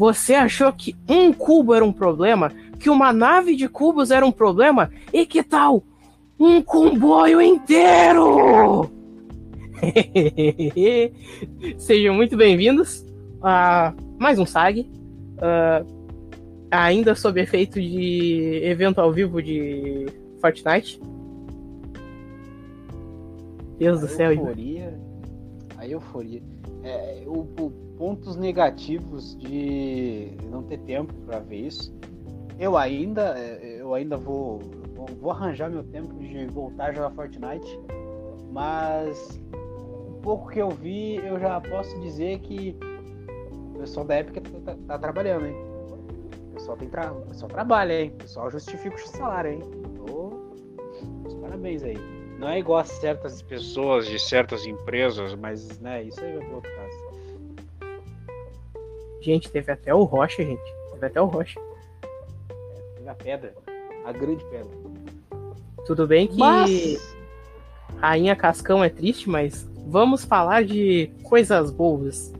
Você achou que um cubo era um problema? Que uma nave de cubos era um problema? E que tal um comboio inteiro? Sejam muito bem-vindos a mais um SAG. Uh, ainda sob efeito de evento ao vivo de Fortnite. Deus a do céu. Euforia, a euforia. É, o, o, pontos negativos de não ter tempo para ver isso. Eu ainda, é, eu ainda vou, vou arranjar meu tempo de voltar a jogar Fortnite, mas o pouco que eu vi, eu já posso dizer que o pessoal da época tá, tá, tá trabalhando, hein? O pessoal, tem tra... o pessoal trabalha, hein? O pessoal justifica o salário, hein? Os parabéns aí. Não é igual a certas pessoas de certas empresas, mas né, isso aí vai para outro caso. Gente, teve até o Rocha, gente. Teve até o Rocha. É, teve a pedra. A grande pedra. Tudo bem que mas... Rainha Cascão é triste, mas vamos falar de coisas boas.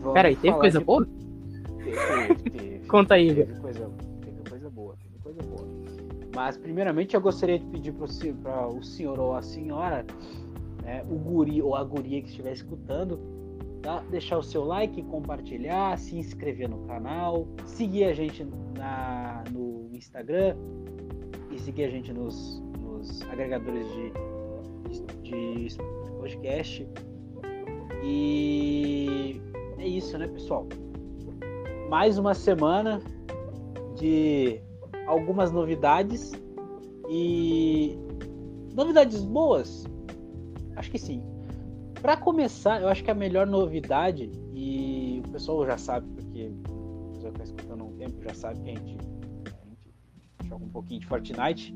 Vamos Peraí, teve coisa de... boa? Teve, teve. Conta aí, teve coisa, teve coisa boa, teve coisa boa. Mas primeiramente eu gostaria de pedir para o senhor ou a senhora, né, o guri ou a guria que estiver escutando, tá? deixar o seu like, compartilhar, se inscrever no canal, seguir a gente na, no Instagram e seguir a gente nos, nos agregadores de, de podcast. E é isso, né, pessoal? Mais uma semana de algumas novidades e novidades boas? Acho que sim. Para começar, eu acho que a melhor novidade, e o pessoal já sabe, porque o pessoal que está escutando há um tempo já sabe que a gente, a gente joga um pouquinho de Fortnite.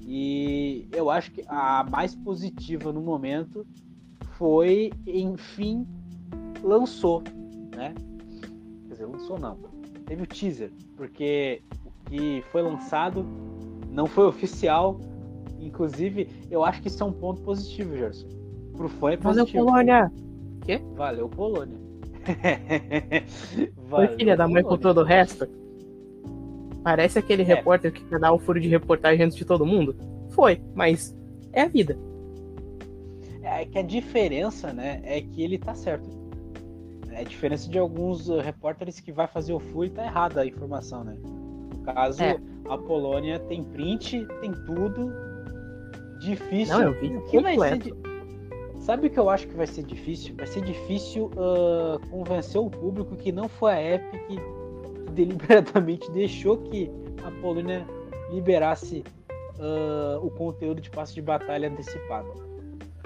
E eu acho que a mais positiva no momento foi, enfim, lançou, né? Quer dizer, lançou não. Teve o teaser, porque o que foi lançado não foi oficial. Inclusive, eu acho que isso é um ponto positivo, Gerson Pro fã é positivo. Valeu, Polônia. Quê? Valeu, Polônia. Valeu, Foi filha da mãe com todo o resto? Parece aquele é. repórter que quer dar o furo de reportagem antes de todo mundo? Foi, mas é a vida. É que a diferença, né, é que ele tá certo. É a diferença de alguns uh, repórteres que vai fazer o furo e tá errada a informação, né? No caso, é. a Polônia tem print, tem tudo. Difícil. Não, eu vi o que completo. vai ser Sabe o que eu acho que vai ser difícil? Vai ser difícil uh, convencer o público que não foi a Epic que deliberadamente deixou que a Polônia liberasse uh, o conteúdo de passo de batalha antecipado.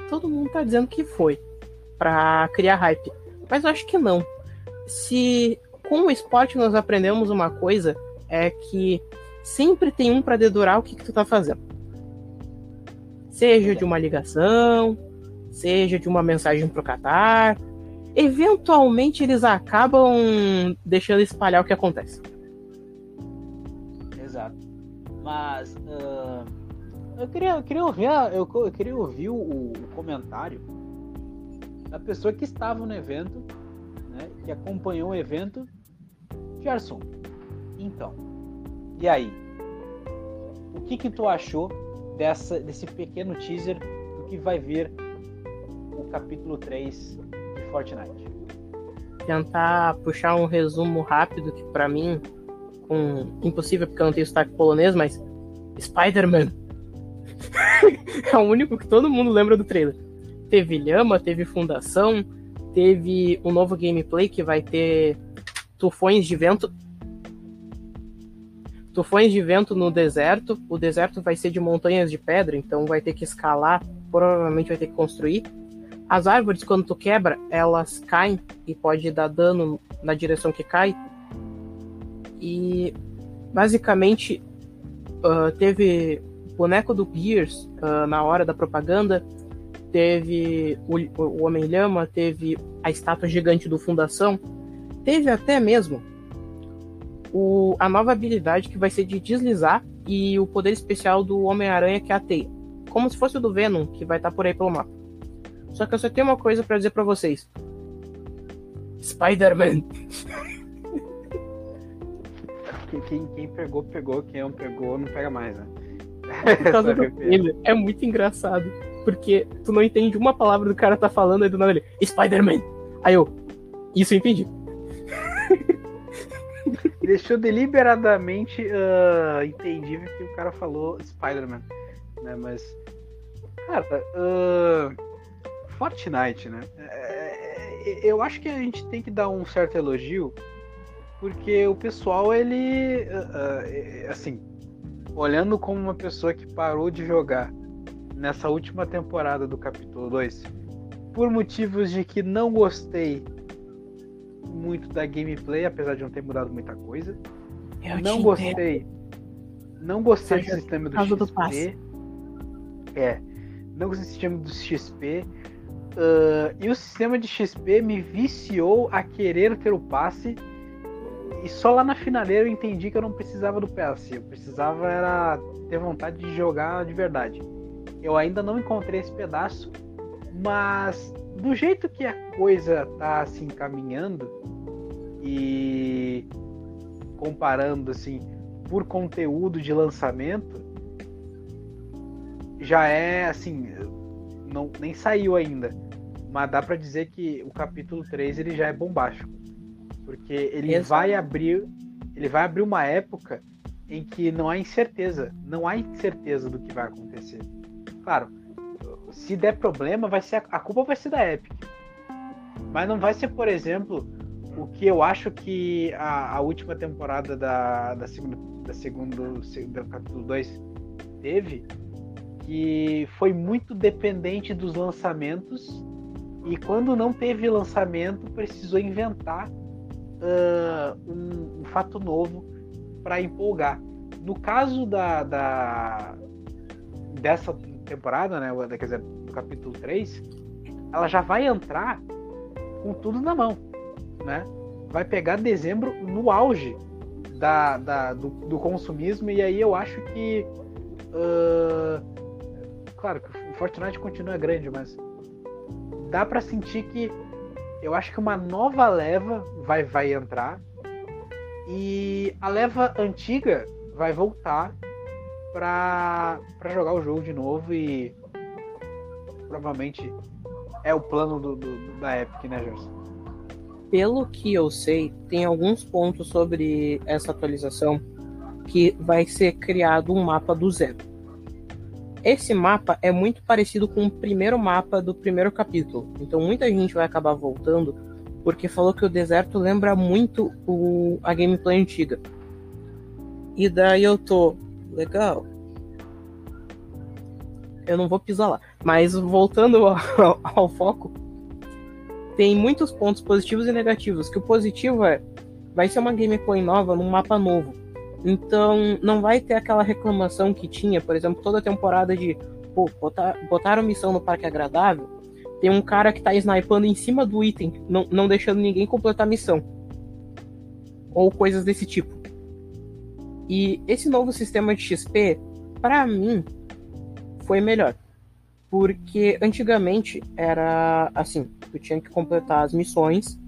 Todo mundo tá dizendo que foi para criar hype, mas eu acho que não. Se com o esporte nós aprendemos uma coisa é que sempre tem um para dedurar o que, que tu tá fazendo. Seja de uma ligação, seja de uma mensagem pro Qatar. Eventualmente eles acabam deixando espalhar o que acontece. Exato. Mas uh, eu, queria, eu queria ouvir, eu, eu queria ouvir o, o, comentário da pessoa que estava no evento, né, que acompanhou o evento. Gerson, então, e aí? O que que tu achou dessa, desse pequeno teaser do que vai vir o capítulo 3 de Fortnite. Tentar puxar um resumo rápido que para mim, com impossível porque eu não tenho sotaque polonês, mas Spider-Man é o único que todo mundo lembra do trailer. Teve Lhama, teve Fundação, teve um novo gameplay que vai ter tufões de vento. Tufões de vento no deserto. O deserto vai ser de montanhas de pedra, então vai ter que escalar, provavelmente vai ter que construir. As árvores, quando tu quebra, elas caem e pode dar dano na direção que cai. E basicamente uh, teve boneco do Gears uh, na hora da propaganda, teve o, o Homem-Lhama, teve a estátua gigante do Fundação, teve até mesmo o, a nova habilidade que vai ser de deslizar e o poder especial do Homem-Aranha que é a teia. Como se fosse o do Venom, que vai estar por aí pelo mapa. Só que eu só tenho uma coisa para dizer para vocês. Spider-Man. quem, quem pegou, pegou. Quem não pegou, não pega mais, né? Filho. É muito engraçado. Porque tu não entende uma palavra do cara tá falando, aí do nada ele, Spider-Man! Aí eu, isso eu entendi. Deixou deliberadamente uh, entendível que o cara falou Spider-Man. Né? Mas, cara, uh, Fortnite, né? É, é, eu acho que a gente tem que dar um certo elogio, porque o pessoal, ele, uh, assim, olhando como uma pessoa que parou de jogar nessa última temporada do capítulo 2, por motivos de que não gostei muito da gameplay, apesar de não ter mudado muita coisa. Eu não gostei. Não gostei do sistema do XP. Do é. Não gostei do sistema do XP. Uh, e o sistema de XP me viciou a querer ter o passe. E só lá na finaleira eu entendi que eu não precisava do passe. Eu precisava era ter vontade de jogar de verdade. Eu ainda não encontrei esse pedaço, mas do jeito que a coisa tá se assim, encaminhando e comparando assim por conteúdo de lançamento, já é assim, não nem saiu ainda, mas dá para dizer que o capítulo 3 ele já é bombástico. Porque ele Exato. vai abrir, ele vai abrir uma época em que não há incerteza, não há incerteza do que vai acontecer. Claro, se der problema, vai ser a culpa vai ser da Epic. Mas não vai ser, por exemplo, o que eu acho que a, a última temporada da, da segunda da segundo do capítulo 2 teve, que foi muito dependente dos lançamentos e quando não teve lançamento precisou inventar uh, um, um, fato novo para empolgar. No caso da, da dessa temporada, né, quer dizer, do capítulo 3, ela já vai entrar com tudo na mão, né? Vai pegar dezembro no auge da, da do, do, consumismo e aí eu acho que uh, Fortnite continua grande, mas dá para sentir que eu acho que uma nova leva vai vai entrar e a leva antiga vai voltar para jogar o jogo de novo e provavelmente é o plano do, do, da Epic, né, Gerson? Pelo que eu sei, tem alguns pontos sobre essa atualização que vai ser criado um mapa do zero. Esse mapa é muito parecido com o primeiro mapa do primeiro capítulo, então muita gente vai acabar voltando porque falou que o deserto lembra muito o, a gameplay antiga. E daí eu tô, legal. Eu não vou pisar lá. Mas voltando ao, ao, foco, tem muitos pontos positivos e negativos. Que o positivo é vai ser uma gameplay nova num mapa novo. Então não vai ter aquela reclamação que tinha, por exemplo, toda temporada de pô, botar, botaram missão no parque agradável. Tem um cara que tá snipando em cima do item, não, não deixando ninguém completar a missão. Ou coisas desse tipo. E esse novo sistema de XP, para mim, foi melhor. Porque antigamente era assim, tu tinha que completar as missões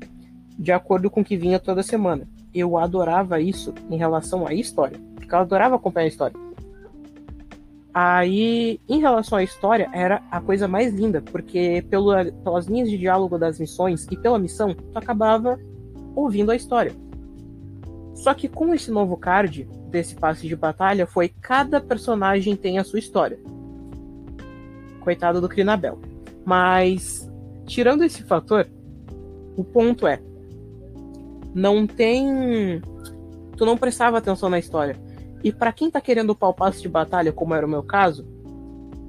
de acordo com o que vinha toda semana. Eu adorava isso em relação à história, porque eu adorava acompanhar a história. Aí, em relação à história, era a coisa mais linda, porque pelo, pelas linhas de diálogo das missões e pela missão, tu acabava ouvindo a história. Só que com esse novo card desse passe de batalha foi cada personagem tem a sua história coitado do Crinabel. Mas, tirando esse fator, o ponto é: não tem. Tu não prestava atenção na história. E para quem tá querendo passe de batalha, como era o meu caso,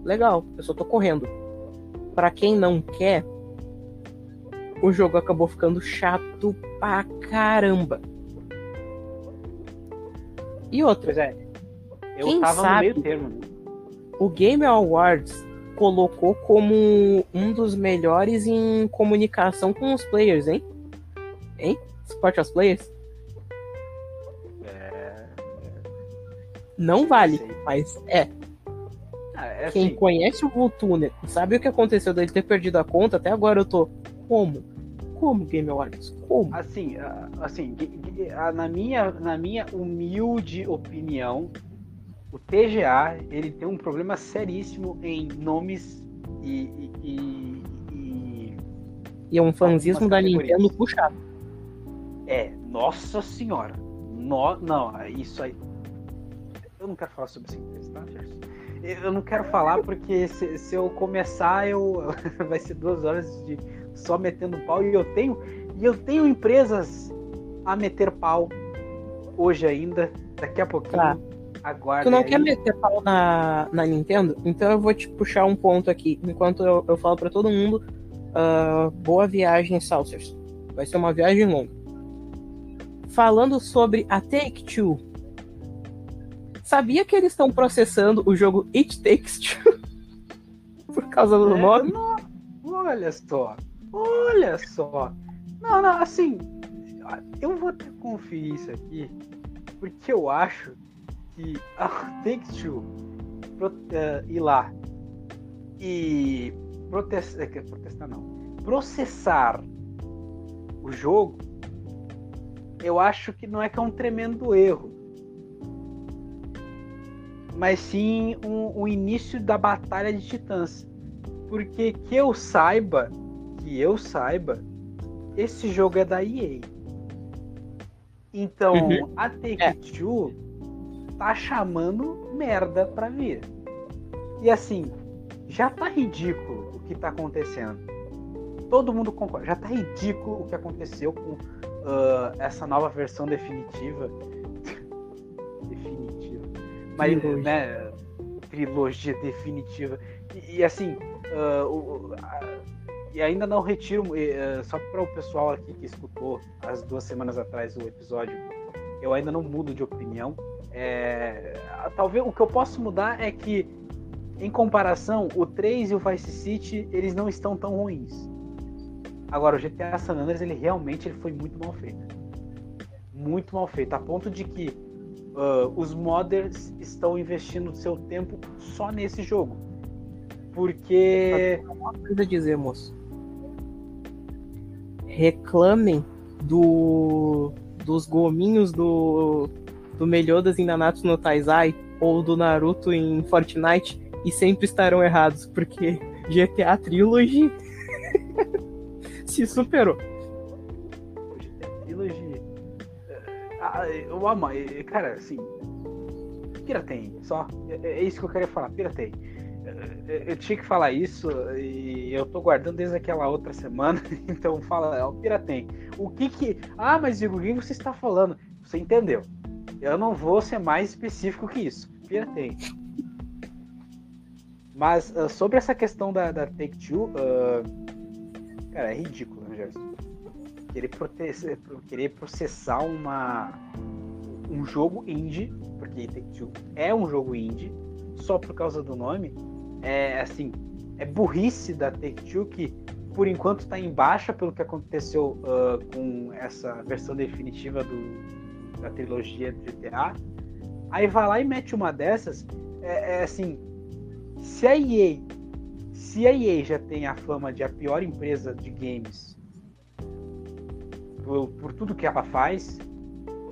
legal, eu só tô correndo. Para quem não quer, o jogo acabou ficando chato pra caramba. E outra. Pois é. Eu quem tava sabe, no meio termo. O Game Awards colocou como um dos melhores em comunicação com os players, hein? Hein? Suporte aos players? É... Não vale, mas é. Ah, é Quem assim. conhece o Vultuner sabe o que aconteceu dele ter perdido a conta, até agora eu tô. Como? Como Game Awards? Como? Assim, assim, na minha, na minha humilde opinião, o TGA ele tem um problema seríssimo em nomes e, e, e, e é um fanzismo da Nintendo puxado. É, nossa senhora. No, não, isso aí. Eu não quero falar sobre empresa, tá? Eu não quero falar porque se, se eu começar, eu vai ser duas horas de só metendo pau e eu tenho e eu tenho empresas a meter pau hoje ainda, daqui a pouquinho. Tá. Aguarda tu não aí. quer meter pau na, na Nintendo? Então eu vou te puxar um ponto aqui, enquanto eu, eu falo para todo mundo, uh, boa viagem, Saucers. Vai ser uma viagem longa. Falando sobre a Take-Two, Sabia que eles estão processando o jogo It Takes Two por causa do é, nome? Não, olha só, olha só. Não, não, assim, eu vou até conferir isso aqui, porque eu acho que a Take Two uh, ir lá e protestar, é protestar não, processar o jogo, eu acho que não é que é um tremendo erro mas sim um, um início da batalha de titãs. Porque que eu saiba, que eu saiba, esse jogo é da EA. Então, uhum. a Take-Two é. tá chamando merda pra vir. E assim, já tá ridículo o que tá acontecendo. Todo mundo concorda. Já tá ridículo o que aconteceu com uh, essa nova versão definitiva mas, trilogia. né, trilogia definitiva. E, e assim, uh, uh, e ainda não retiro, uh, só para o pessoal aqui que escutou as duas semanas atrás o episódio, eu ainda não mudo de opinião. É, talvez o que eu posso mudar é que, em comparação, o 3 e o Vice City, eles não estão tão ruins. Agora, o GTA San Andreas, ele realmente ele foi muito mal feito. Muito mal feito, a ponto de que uh, os modders estão investindo seu tempo só nesse jogo. Porque. Uma coisa dizer, moço. Reclamem do dos gominhos do, do Meliodas em Nanatsu no Taizai ou do Naruto em Fortnite e sempre estarão errados, porque GTA Trilogy se superou. eu amo. Cara, assim. Piratem, só. É, é isso que eu queria falar, piratem. É, eu tinha que falar isso e eu tô guardando desde aquela outra semana, então fala, é o piratem. O que que. Ah, mas Igor, o que você está falando? Você entendeu. Eu não vou ser mais específico que isso. Piratem. Mas uh, sobre essa questão da, da Take-Two, uh, cara, é ridículo, né, Gerson? querer, querer processar uma, um jogo indie, porque Take-Two é um jogo indie, só por causa do nome, é assim, é burrice da Take-Two que por enquanto está em baixa pelo que aconteceu uh, com essa versão definitiva do, da trilogia do GTA. Aí vai lá e mete uma dessas, é, é assim, se a EA, se a EA já tem a fama de a pior empresa de games por, por tudo que ela faz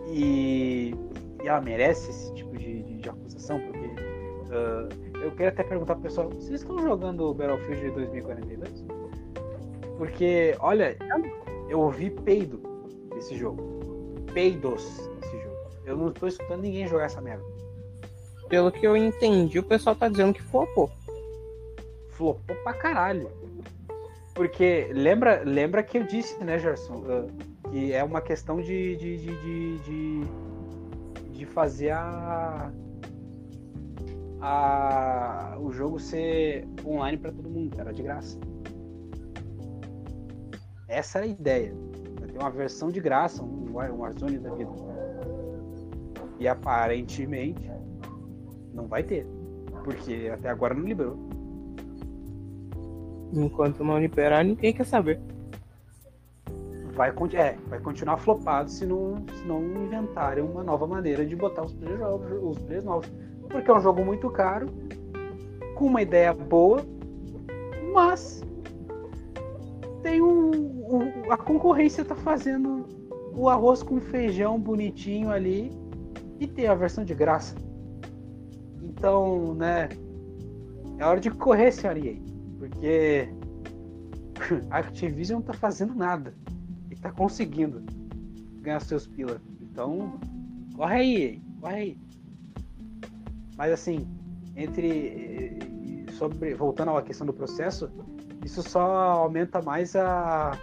e, e, ela merece esse tipo de, de, de acusação, porque uh, eu quero até perguntar pro pessoal, vocês estão jogando Battlefield 2042? Porque, olha, eu ouvi peido desse jogo. Peidos desse jogo. Eu não estou escutando ninguém jogar essa merda. Pelo que eu entendi, o pessoal tá dizendo que flopou. Flopou pra caralho. Porque lembra, lembra que eu disse, né, Gerson? Uh, que é uma questão de, de, de, de, de fazer a, a, o jogo ser online para todo mundo, era de graça. Essa era a ideia. Ter uma versão de graça, um Warzone da vida. E aparentemente não vai ter. Porque até agora não liberou. Enquanto não liberar, ninguém quer saber vai, é, vai continuar flopado se não, se não inventarem uma nova maneira de botar os players, os players novos. Porque é um jogo muito caro, com uma ideia boa, mas tem um, um a concorrência tá fazendo o arroz com feijão bonitinho ali e tem a versão de graça. Então, né, é hora de correr, senhor EA, porque a Activision não tá fazendo nada e tá conseguindo ganhar seus pila. Então, corre aí, corre aí. Mas assim, entre sobre voltando à questão do processo, isso só aumenta mais a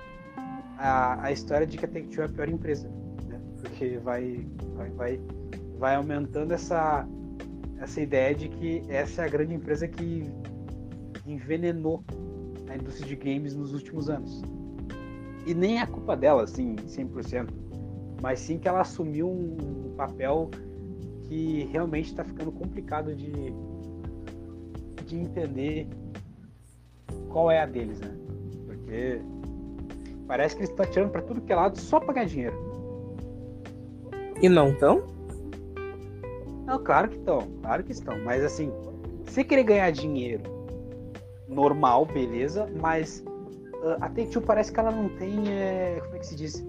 a, a história de que a Take-Two é a pior empresa, né? Porque vai vai vai, vai aumentando essa essa ideia de que essa é a grande empresa que envenenou a indústria de games nos últimos anos. E nem é culpa dela, assim, 100%, mas sim que ela assumiu um papel que realmente está ficando complicado de, de entender qual é a deles, né? Porque parece que eles estão tirando para tudo que é lado só para ganhar dinheiro. E não estão? Não, claro que estão, claro que estão. Mas assim, se querer ganhar dinheiro normal, beleza, mas uh, a Take-Two parece que ela não tem, é, como é que se diz?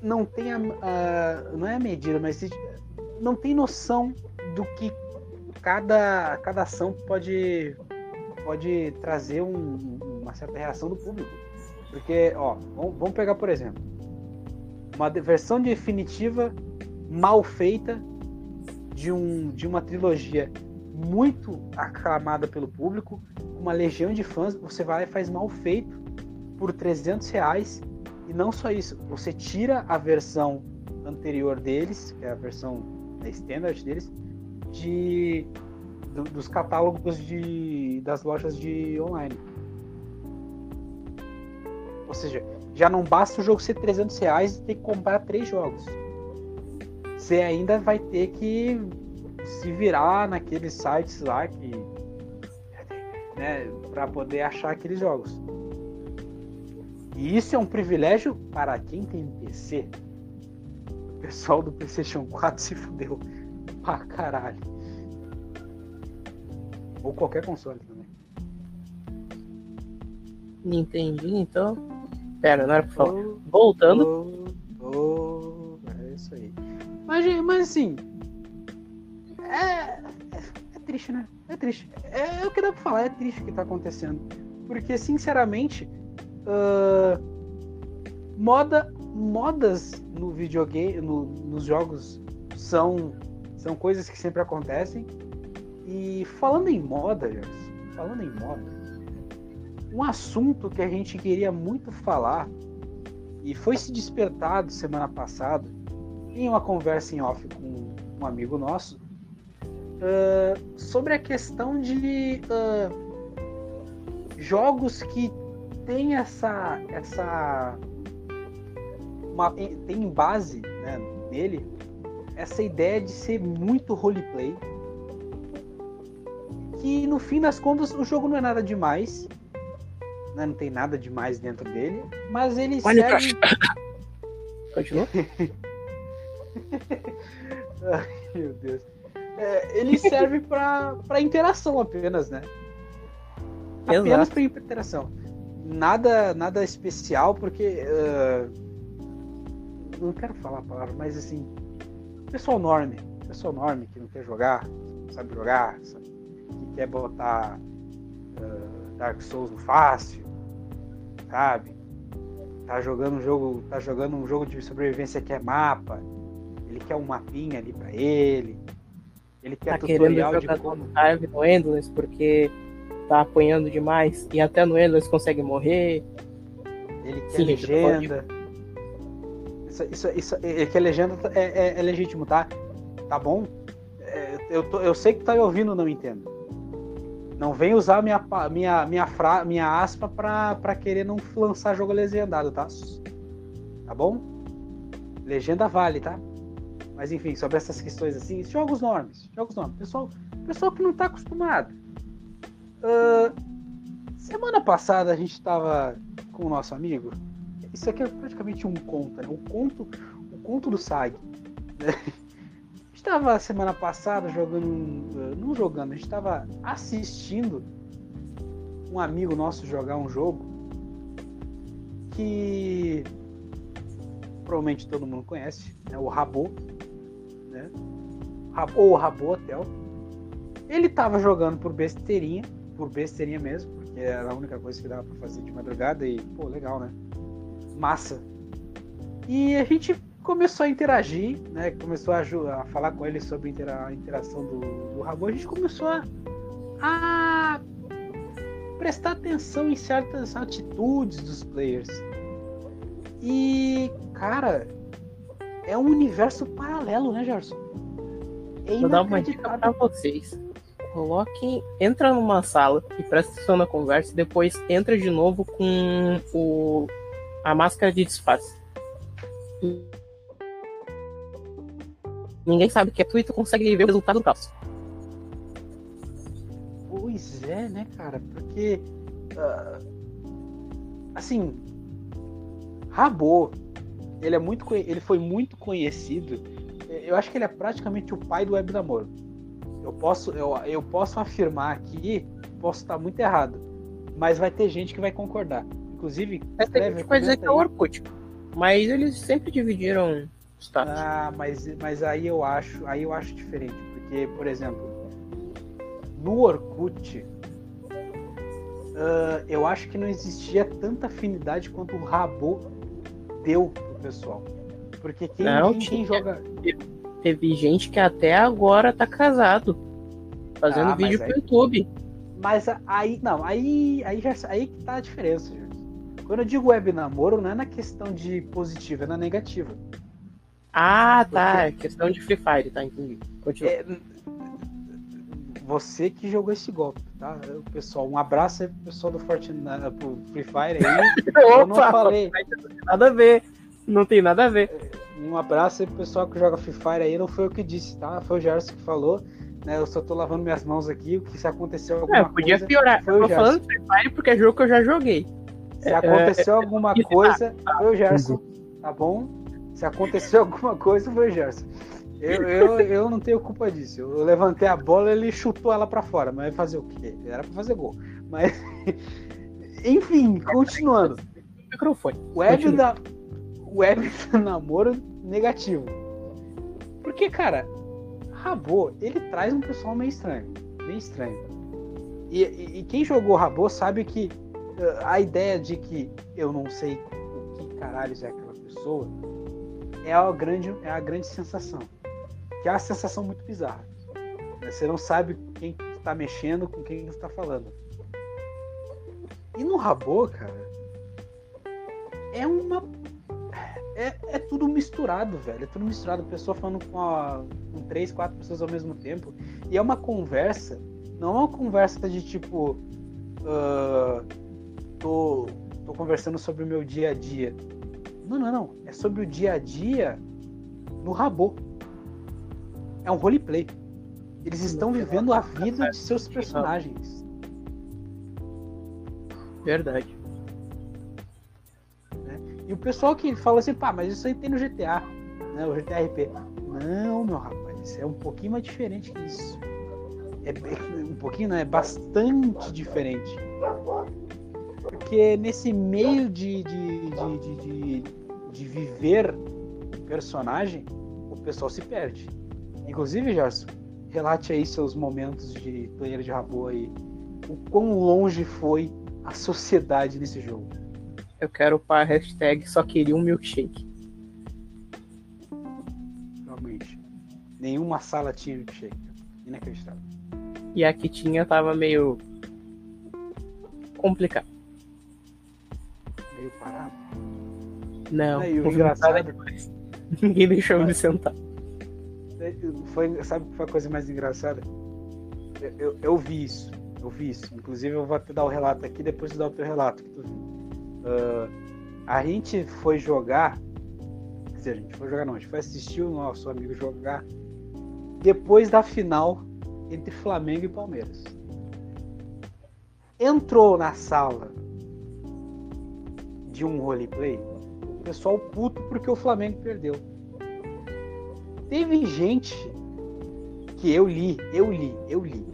Não tem a, não é a medida, mas não tem noção do que cada, cada ação pode, pode trazer um, uma certa reação do público. Porque, ó, vamos pegar por exemplo, uma versão definitiva mal feita de, um, de uma trilogia muito aclamada pelo público, uma legião de fãs, você vai e faz mal feito por 300 reais e não só isso, você tira a versão anterior deles, que é a versão da standard deles, de do, dos catálogos de das lojas de online. Ou seja, já não basta o jogo ser 300 reais e ter que comprar três jogos você ainda vai ter que se virar naqueles sites lá que né, para poder achar aqueles jogos. E isso é um privilégio para quem tem PC. O pessoal do PlayStation 4 se fudeu pra caralho. Ou qualquer console também. Entendi, então. Pera, não era pra falar. Voltando. Oh, oh, é isso aí. Mas, mas assim. É, é, é triste, né? É triste. É, é, o que dá pra falar, é triste o que tá acontecendo. Porque, sinceramente, uh, moda, modas no videogame, no, nos jogos são, são coisas que sempre acontecem. E falando em moda, Jess, falando em moda, um assunto que a gente queria muito falar e foi se despertado semana passada em uma conversa em off com um amigo nosso uh, sobre a questão de uh, jogos que tem essa essa uma, tem base né, nele essa ideia de ser muito roleplay que no fim das contas o jogo não é nada demais né, não tem nada demais dentro dele mas ele Minecraft. serve continua Ai, meu Deus. É, ele serve para interação apenas, né? Apenas para interação. Nada, nada especial, porque. Uh, não quero falar a palavra, mas assim. Pessoal norme. Pessoal norme que não quer jogar, sabe jogar, sabe, que quer botar uh, Dark Souls no fácil, sabe? Tá jogando um jogo, tá jogando um jogo de sobrevivência que é mapa ele quer um mapinha ali para ele. Ele quer tá tutorial de como. Tarve no Endless porque tá apanhando demais. E até no Endless consegue morrer. Ele quer Sim, legenda. Isso, isso, isso, ele quer legenda é, é, é legítimo, tá? Tá bom? É, eu, tô, eu sei que tá ouvindo, não entendo. Não vem usar minha, minha, minha, fra, minha aspa pra, pra querer não lançar jogo legendado, tá? Tá bom? Legenda vale, tá? Mas enfim, sobre essas questões assim, jogos normes, jogos normes. Pessoal, pessoal que não está acostumado. Uh, semana passada a gente estava com o nosso amigo. Isso aqui é praticamente um conto, né? O conto, o conto do Sag. Né? estava semana passada jogando, não jogando, a gente estava assistindo um amigo nosso jogar um jogo que provavelmente todo mundo conhece, né? o Rabo, né? ou o Rabo Hotel. Ele tava jogando por besteirinha, por besteirinha mesmo, porque era a única coisa que dava para fazer de madrugada e, pô, legal, né? Massa. E a gente começou a interagir, né? Começou a, a falar com ele sobre a interação do, do Rabo. A gente começou a, a prestar atenção em certas atitudes dos players. E, cara, é um universo paralelo, né, Gerson? É Vou dar uma dica pra vocês. Coloquem, entra numa sala e presta atenção na conversa e depois entra de novo com o, a máscara de disfarce. Ninguém sabe que é tu e tu consegue ver o resultado do caos. Pois é, né, cara? Porque. Uh, assim. Rabo. Ele, é muito, ele foi muito conhecido. Eu acho que ele é praticamente o pai do web namoro. Eu posso, eu, eu posso afirmar aqui, posso estar muito errado, mas vai ter gente que vai concordar. Inclusive, é, escreve, tem gente vai dizer que é o Orkut. Mas eles sempre dividiram status. Ah, mas, mas aí eu acho, aí eu acho diferente, porque, por exemplo, no Orkut, uh, eu acho que não existia tanta afinidade quanto o Rabo deu pessoal. Porque quem, não, quem, joga. Teve gente que até agora tá casado. Fazendo ah, vídeo pro YouTube. Mas aí, não, aí, aí, já, aí que tá a diferença. Quando eu digo web namoro, não é na questão de positiva, é na negativa. Ah, tá. Porque... É questão de Free Fire, tá? Entendi. Continua. É, você que jogou esse golpe, tá? Pessoal, um abraço aí pro pessoal do Fortnite, pro Free Fire aí. Opa, eu não falei. Nada a ver. Não tem nada a ver. É, um abraço aí pro pessoal que joga Free Fire aí. Não foi eu que disse, tá? Foi o Gerson que falou. Né? Eu só tô lavando minhas mãos aqui. O que se aconteceu alguma é, podia coisa. piorar. Foi eu tô falando Free Fire porque é jogo que eu já joguei. Se aconteceu é, alguma coisa, foi o Gerson. Tá bom? Se aconteceu alguma coisa, foi o Gerson. Eu, eu, eu não tenho culpa disso. Eu levantei a bola ele chutou ela para fora. Mas fazer o quê? Era para fazer gol. Mas. Enfim, continuando. Microfone. Web da. Web do namoro negativo. Porque, cara, Rabô, ele traz um pessoal meio estranho. Meio estranho. E, e, e quem jogou Rabô sabe que uh, a ideia de que eu não sei o que caralho é aquela pessoa é a grande, é a grande sensação que é uma sensação muito bizarra. Né? Você não sabe quem está mexendo, com quem está falando. E no Rabo, cara, é uma. É, é tudo misturado, velho. É tudo misturado. Pessoa falando com, a, com três, quatro pessoas ao mesmo tempo. E é uma conversa. Não é uma conversa de tipo. Uh, tô, tô conversando sobre o meu dia a dia. Não, não, não. É sobre o dia a dia no Rabo é um roleplay. Eles estão vivendo a vida de seus personagens. Verdade. E o pessoal que fala assim, pá, mas isso aí tem no GTA, né? O GTA RP. Não, meu rapaz, é um pouquinho mais diferente que isso. É um pouquinho, não, é bastante diferente. Porque nesse meio de, de, de, de, de viver personagem, o pessoal se perde. Inclusive, Gerson, relate aí seus momentos de player de rabo aí. O quão longe foi a sociedade nesse jogo. Eu quero para hashtag só queria um milkshake. Realmente. Nenhuma sala tinha milkshake. Inacreditável. E a que tinha tava meio complicado. Meio parado? Não, é, engraçado. Ninguém deixou me sentar foi, sabe que foi a coisa mais engraçada? Eu, eu, eu, vi isso, eu vi isso. Inclusive eu vou te dar o relato aqui, depois tu dá o teu relato que tu viu. Uh, a gente foi jogar, quer dizer, a gente foi jogar não, a gente foi assistir o nosso amigo jogar depois da final entre Flamengo e Palmeiras. Entrou na sala de um roleplay o pessoal puto porque o Flamengo perdeu. Teve gente que eu li, eu li, eu li.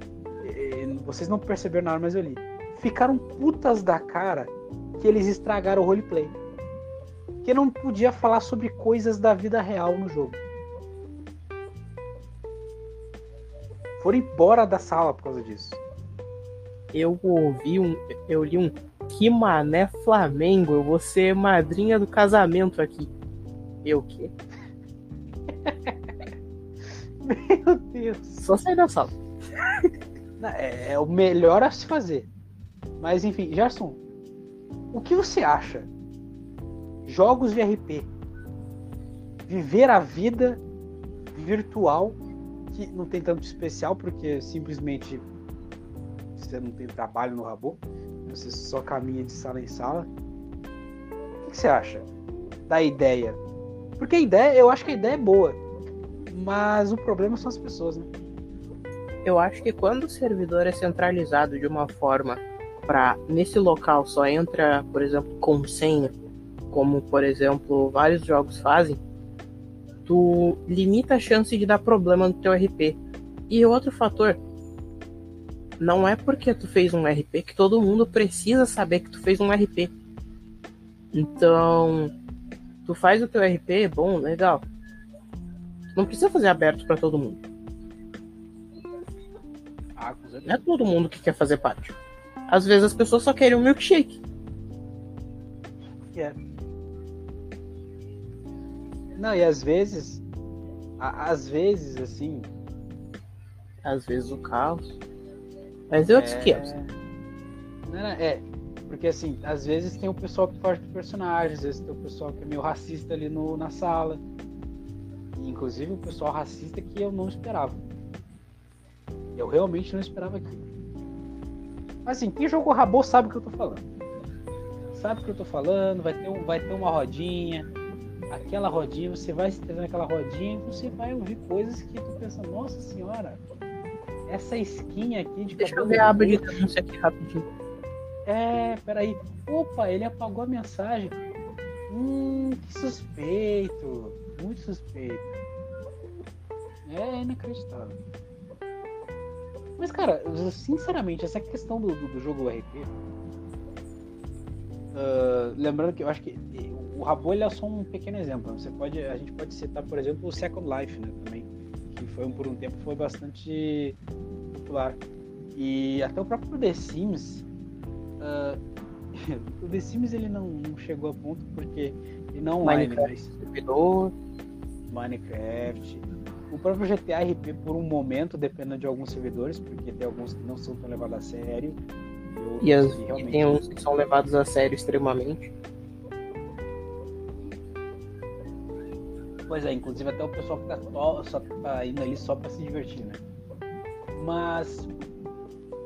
Vocês não perceberam nada, mas eu li. Ficaram putas da cara que eles estragaram o roleplay. que não podia falar sobre coisas da vida real no jogo. Foram embora da sala por causa disso. Eu ouvi um. Eu li um. Que mané Flamengo, eu vou ser madrinha do casamento aqui. Eu o quê? Meu Deus. Só sair da sala. É, é o melhor a se fazer. Mas enfim, Gerson, o que você acha? Jogos de RP. Viver a vida virtual, que não tem tanto especial, porque simplesmente você não tem trabalho no rabo, você só caminha de sala em sala. O que você acha da ideia? Porque a ideia, eu acho que a ideia é boa, mas o problema são as pessoas, né? Eu acho que quando o servidor é centralizado de uma forma para nesse local só entra, por exemplo, com senha, como por exemplo vários jogos fazem, tu limita a chance de dar problema no teu RP. E outro fator, não é porque tu fez um RP que todo mundo precisa saber que tu fez um RP. Então, tu faz o teu RP, bom, legal. Não precisa fazer aberto para todo mundo. Ah, não é todo mundo que quer fazer parte. Às vezes as pessoas só querem um milkshake. Yeah. Não, e às vezes. Às vezes, assim. Às vezes o caos. Mas é outros 500. Não, não, é, porque assim, às vezes tem o pessoal que foge do personagem, às vezes tem o pessoal que é meio racista ali no, na sala. Inclusive o pessoal racista que eu não esperava. Eu realmente não esperava aquilo. Mas assim, quem jogou Rabô sabe o que eu tô falando. Sabe o que eu tô falando, vai ter, um, vai ter uma rodinha. Aquela rodinha, você vai se ter naquela rodinha e você vai ouvir coisas que tu pensa, nossa senhora, essa skin aqui de Deixa eu ver a aba de aqui rapidinho. É, peraí. Opa, ele apagou a mensagem. Hum, que suspeito. Muito suspeito. É inacreditável. Mas, cara, sinceramente, essa questão do, do, do jogo RP. Uh, ah, lembrando que eu acho que o Rabo ele é só um pequeno exemplo. Você pode, a gente pode citar, por exemplo, o Second Life, né, também, que foi por um tempo foi bastante popular. E até o próprio The Sims, uh, o The Sims ele não, não, chegou a ponto porque ele não Minecraft, mas Minecraft, o próprio GTA RP por um momento, dependendo de alguns servidores, porque tem alguns que não são tão levados a sério. E, as, realmente... e tem uns que são levados a sério extremamente. Pois é, inclusive até o pessoal que tá só, só tá indo ali só para se divertir, né? Mas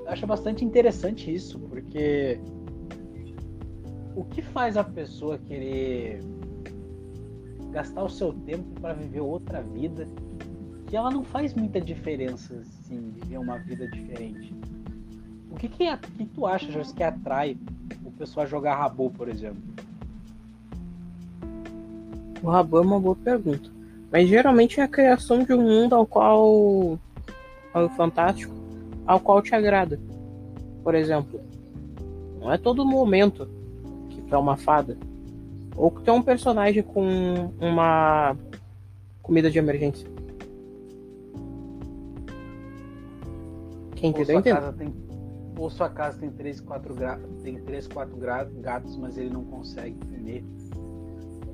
acho bastante interessante isso, porque o que faz a pessoa querer gastar o seu tempo para viver outra vida que ela não faz muita diferença, assim, viver uma vida diferente. O que que, é, que tu acha, Jorge, que atrai o pessoal a jogar Rabo, por exemplo? O Rabo é uma boa pergunta. Mas geralmente é a criação de um mundo ao qual. ao fantástico, ao qual te agrada. Por exemplo, não é todo momento que tu é uma fada. Ou que tu é um personagem com uma comida de emergência. Quem ou entendeu, entendeu. Tem, ou sua casa tem 3, 4 tem 3, 4 gatos, mas ele não consegue comer.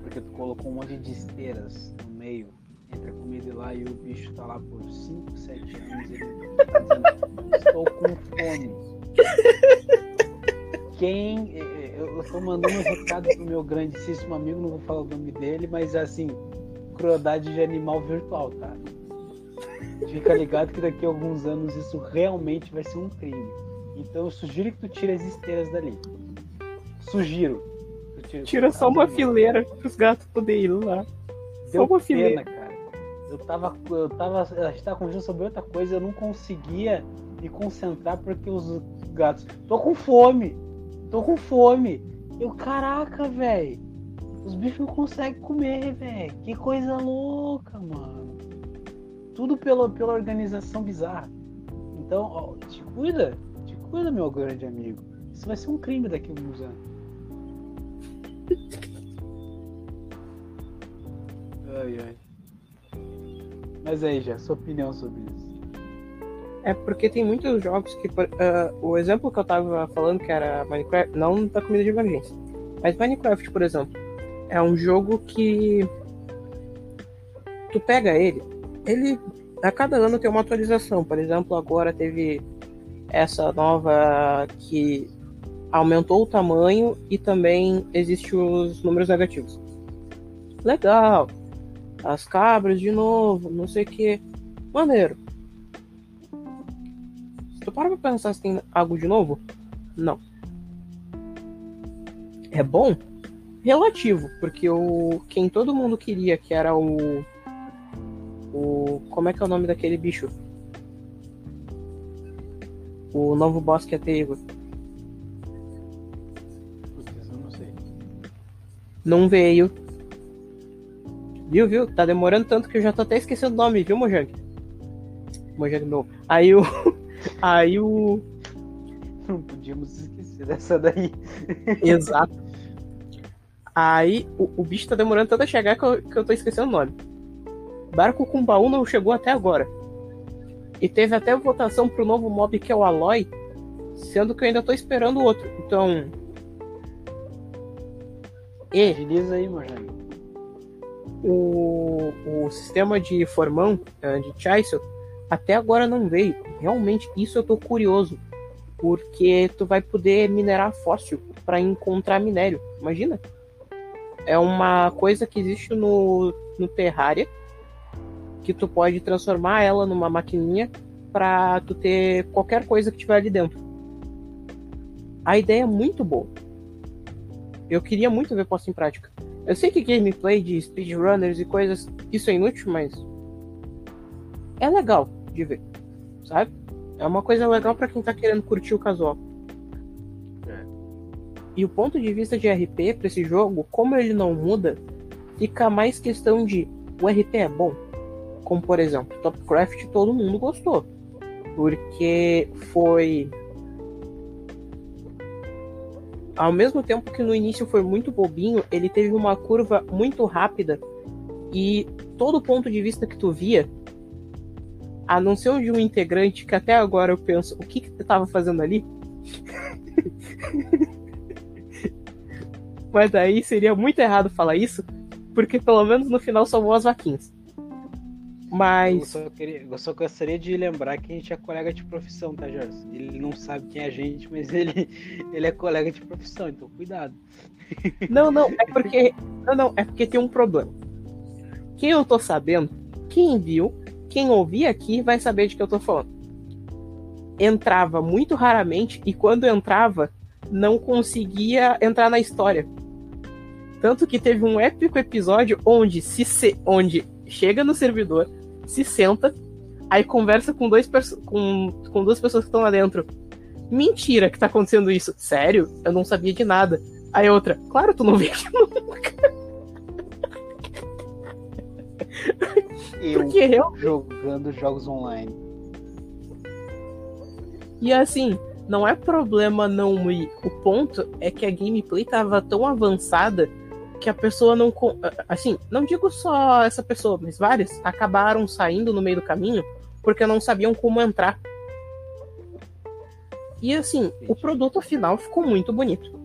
Porque tu colocou um monte de esteiras no meio entre a comida e lá e o bicho tá lá por 5, 7 anos e ele tá dizendo, estou com fome. Quem. Eu tô mandando um recado pro meu grandíssimo amigo, não vou falar o nome dele, mas assim, crueldade de animal virtual, tá? Fica ligado que daqui a alguns anos isso realmente vai ser um crime. Então eu sugiro que tu tire as esteiras dali. Sugiro. Tira, Tira só uma fileira para os gatos poderem ir lá. Deu só uma pena, fileira. cara. Eu tava, eu tava, a gente tava conversando sobre outra coisa, eu não conseguia me concentrar porque os gatos. Tô com fome! Tô com fome! Eu, caraca, velho! Os bichos não conseguem comer, velho! Que coisa louca, mano! Tudo pela, pela organização bizarra. Então, ó, te cuida, te cuida, meu grande amigo. Isso vai ser um crime daqui a alguns anos. Ai, ai. Mas aí, já, sua opinião sobre isso? É porque tem muitos jogos que. Uh, o exemplo que eu tava falando, que era Minecraft, não da comida de emergência. Mas Minecraft, por exemplo, é um jogo que. Tu pega ele, ele. A cada ano tem uma atualização. Por exemplo, agora teve essa nova que aumentou o tamanho e também existe os números negativos. Legal. As cabras de novo, não sei o que. Maneiro. Se tu para pra pensar se tem algo de novo, não. É bom? Relativo, porque o quem todo mundo queria, que era o o como é que é o nome daquele bicho? O novo boss que é terrível. não sei. Não veio. Viu, viu? Tá demorando tanto que eu já tô até esquecendo o nome, viu, Mojang? Mojang meu. Aí o. Aí o. Não podíamos esquecer dessa daí. Exato. Aí o, o bicho tá demorando tanto a chegar que eu, que eu tô esquecendo o nome. Barco com baú não chegou até agora. E teve até votação pro novo mob que é o Aloy, sendo que eu ainda tô esperando o outro. Então. E. Agiliza aí, Mojang. O, o sistema de formão, eh, de Chaisel, até agora não veio. Realmente, isso eu tô curioso. Porque tu vai poder minerar fóssil para encontrar minério. Imagina? É uma coisa que existe no, no Terraria que tu pode transformar ela numa maquininha para tu ter qualquer coisa que tiver ali dentro. A ideia é muito boa. Eu queria muito ver posto em prática. Eu sei que gameplay de speedrunners e coisas, isso é inútil, mas é legal de ver, sabe? É uma coisa legal para quem tá querendo curtir o casual. É. E o ponto de vista de RP para esse jogo, como ele não muda, fica mais questão de o RP é bom, como por exemplo, Topcraft todo mundo gostou. Porque foi. Ao mesmo tempo que no início foi muito bobinho, ele teve uma curva muito rápida e todo ponto de vista que tu via, a não ser de um integrante que até agora eu penso, o que que tu tava fazendo ali? Mas daí seria muito errado falar isso, porque pelo menos no final salvou as vaquinhas. Mas. Eu só, queria, eu só gostaria de lembrar que a gente é colega de profissão, tá, Jorge? Ele não sabe quem é a gente, mas ele, ele é colega de profissão, então cuidado. Não, não, é porque. Não, não, é porque tem um problema. Quem eu tô sabendo, quem viu, quem ouvir aqui vai saber de que eu tô falando. Entrava muito raramente e quando entrava, não conseguia entrar na história. Tanto que teve um épico episódio onde se, se onde chega no servidor, se senta, aí conversa com, dois com, com duas pessoas que estão lá dentro. Mentira que tá acontecendo isso. Sério? Eu não sabia de nada. Aí outra, claro, tu não veio nunca. Eu Porque eu... jogando jogos online. E assim, não é problema não ir. O ponto é que a gameplay tava tão avançada que a pessoa não. Assim, não digo só essa pessoa, mas várias acabaram saindo no meio do caminho porque não sabiam como entrar. E assim, o produto final ficou muito bonito.